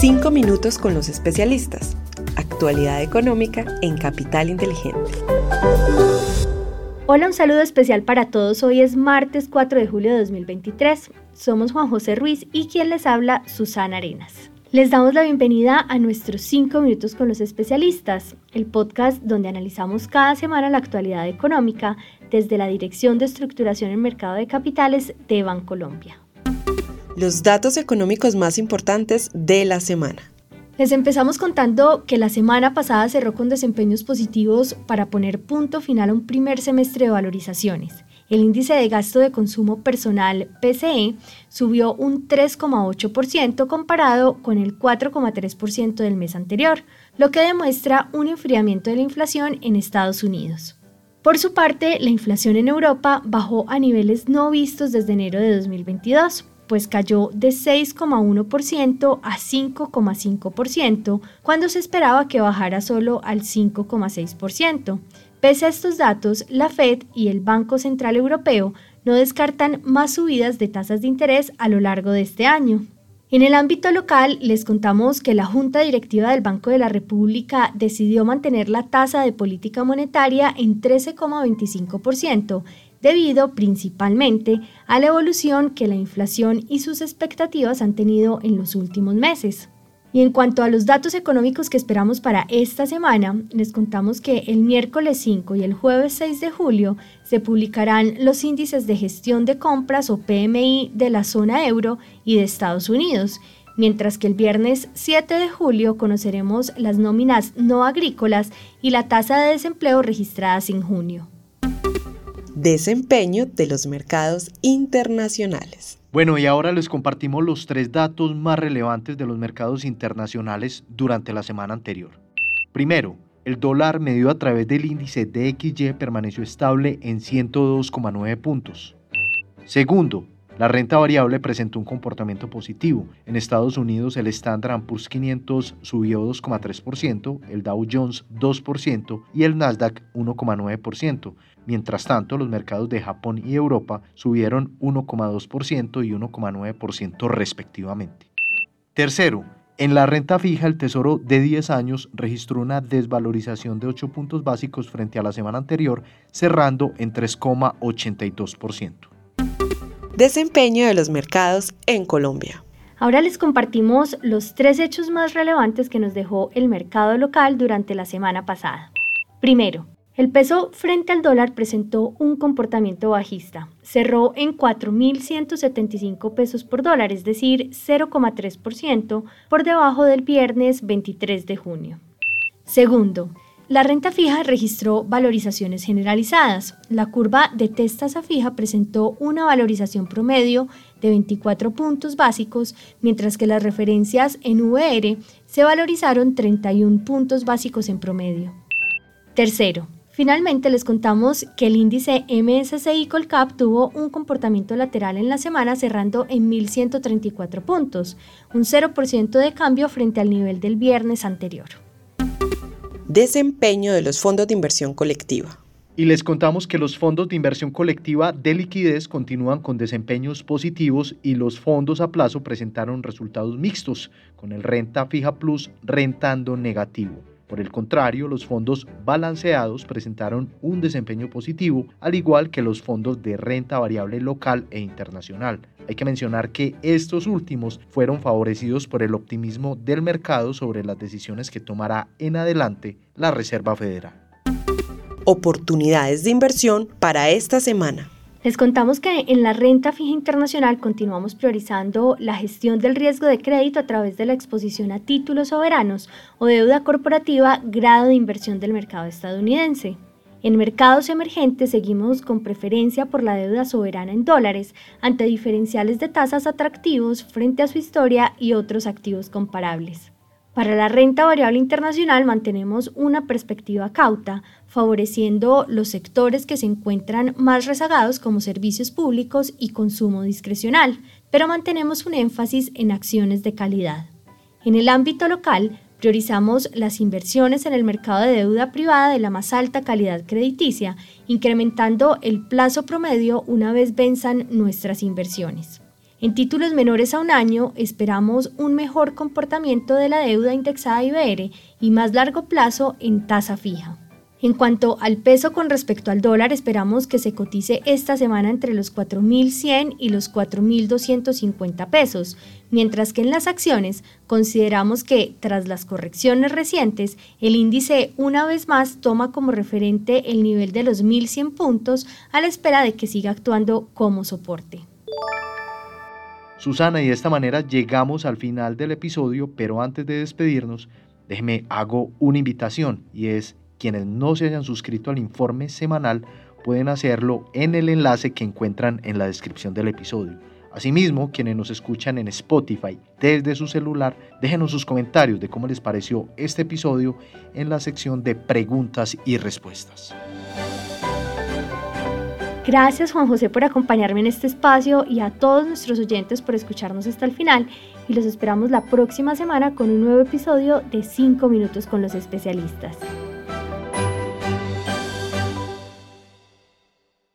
Cinco minutos con los especialistas. Actualidad económica en Capital Inteligente. Hola, un saludo especial para todos. Hoy es martes 4 de julio de 2023. Somos Juan José Ruiz y quien les habla, Susana Arenas. Les damos la bienvenida a nuestros 5 minutos con los especialistas, el podcast donde analizamos cada semana la actualidad económica desde la Dirección de Estructuración en Mercado de Capitales de Bancolombia. Los datos económicos más importantes de la semana. Les empezamos contando que la semana pasada cerró con desempeños positivos para poner punto final a un primer semestre de valorizaciones. El índice de gasto de consumo personal PCE subió un 3,8% comparado con el 4,3% del mes anterior, lo que demuestra un enfriamiento de la inflación en Estados Unidos. Por su parte, la inflación en Europa bajó a niveles no vistos desde enero de 2022 pues cayó de 6,1% a 5,5%, cuando se esperaba que bajara solo al 5,6%. Pese a estos datos, la Fed y el Banco Central Europeo no descartan más subidas de tasas de interés a lo largo de este año. En el ámbito local, les contamos que la Junta Directiva del Banco de la República decidió mantener la tasa de política monetaria en 13,25%, debido principalmente a la evolución que la inflación y sus expectativas han tenido en los últimos meses. Y en cuanto a los datos económicos que esperamos para esta semana, les contamos que el miércoles 5 y el jueves 6 de julio se publicarán los índices de gestión de compras o PMI de la zona euro y de Estados Unidos, mientras que el viernes 7 de julio conoceremos las nóminas no agrícolas y la tasa de desempleo registradas en junio. Desempeño de los mercados internacionales. Bueno, y ahora les compartimos los tres datos más relevantes de los mercados internacionales durante la semana anterior. Primero, el dólar medido a través del índice DXY permaneció estable en 102,9 puntos. Segundo, la renta variable presentó un comportamiento positivo. En Estados Unidos el Standard Poor's 500 subió 2,3%, el Dow Jones 2% y el Nasdaq 1,9%. Mientras tanto, los mercados de Japón y Europa subieron 1,2% y 1,9% respectivamente. Tercero, en la renta fija, el Tesoro de 10 años registró una desvalorización de 8 puntos básicos frente a la semana anterior, cerrando en 3,82%. Desempeño de los mercados en Colombia. Ahora les compartimos los tres hechos más relevantes que nos dejó el mercado local durante la semana pasada. Primero, el peso frente al dólar presentó un comportamiento bajista. Cerró en 4.175 pesos por dólar, es decir, 0,3% por debajo del viernes 23 de junio. Segundo, la renta fija registró valorizaciones generalizadas. La curva de tasa fija presentó una valorización promedio de 24 puntos básicos, mientras que las referencias en VR se valorizaron 31 puntos básicos en promedio. Tercero, Finalmente les contamos que el índice MSCI Colcap tuvo un comportamiento lateral en la semana cerrando en 1.134 puntos, un 0% de cambio frente al nivel del viernes anterior. Desempeño de los fondos de inversión colectiva. Y les contamos que los fondos de inversión colectiva de liquidez continúan con desempeños positivos y los fondos a plazo presentaron resultados mixtos, con el renta fija plus rentando negativo. Por el contrario, los fondos balanceados presentaron un desempeño positivo, al igual que los fondos de renta variable local e internacional. Hay que mencionar que estos últimos fueron favorecidos por el optimismo del mercado sobre las decisiones que tomará en adelante la Reserva Federal. Oportunidades de inversión para esta semana. Les contamos que en la renta fija internacional continuamos priorizando la gestión del riesgo de crédito a través de la exposición a títulos soberanos o deuda corporativa grado de inversión del mercado estadounidense. En mercados emergentes seguimos con preferencia por la deuda soberana en dólares ante diferenciales de tasas atractivos frente a su historia y otros activos comparables. Para la renta variable internacional mantenemos una perspectiva cauta, favoreciendo los sectores que se encuentran más rezagados como servicios públicos y consumo discrecional, pero mantenemos un énfasis en acciones de calidad. En el ámbito local, priorizamos las inversiones en el mercado de deuda privada de la más alta calidad crediticia, incrementando el plazo promedio una vez venzan nuestras inversiones. En títulos menores a un año esperamos un mejor comportamiento de la deuda indexada IBR y más largo plazo en tasa fija. En cuanto al peso con respecto al dólar, esperamos que se cotice esta semana entre los 4.100 y los 4.250 pesos, mientras que en las acciones consideramos que, tras las correcciones recientes, el índice una vez más toma como referente el nivel de los 1.100 puntos a la espera de que siga actuando como soporte. Susana, y de esta manera llegamos al final del episodio, pero antes de despedirnos, déjeme hago una invitación y es quienes no se hayan suscrito al informe semanal pueden hacerlo en el enlace que encuentran en la descripción del episodio. Asimismo, quienes nos escuchan en Spotify desde su celular, déjenos sus comentarios de cómo les pareció este episodio en la sección de preguntas y respuestas. Gracias Juan José por acompañarme en este espacio y a todos nuestros oyentes por escucharnos hasta el final y los esperamos la próxima semana con un nuevo episodio de 5 minutos con los especialistas.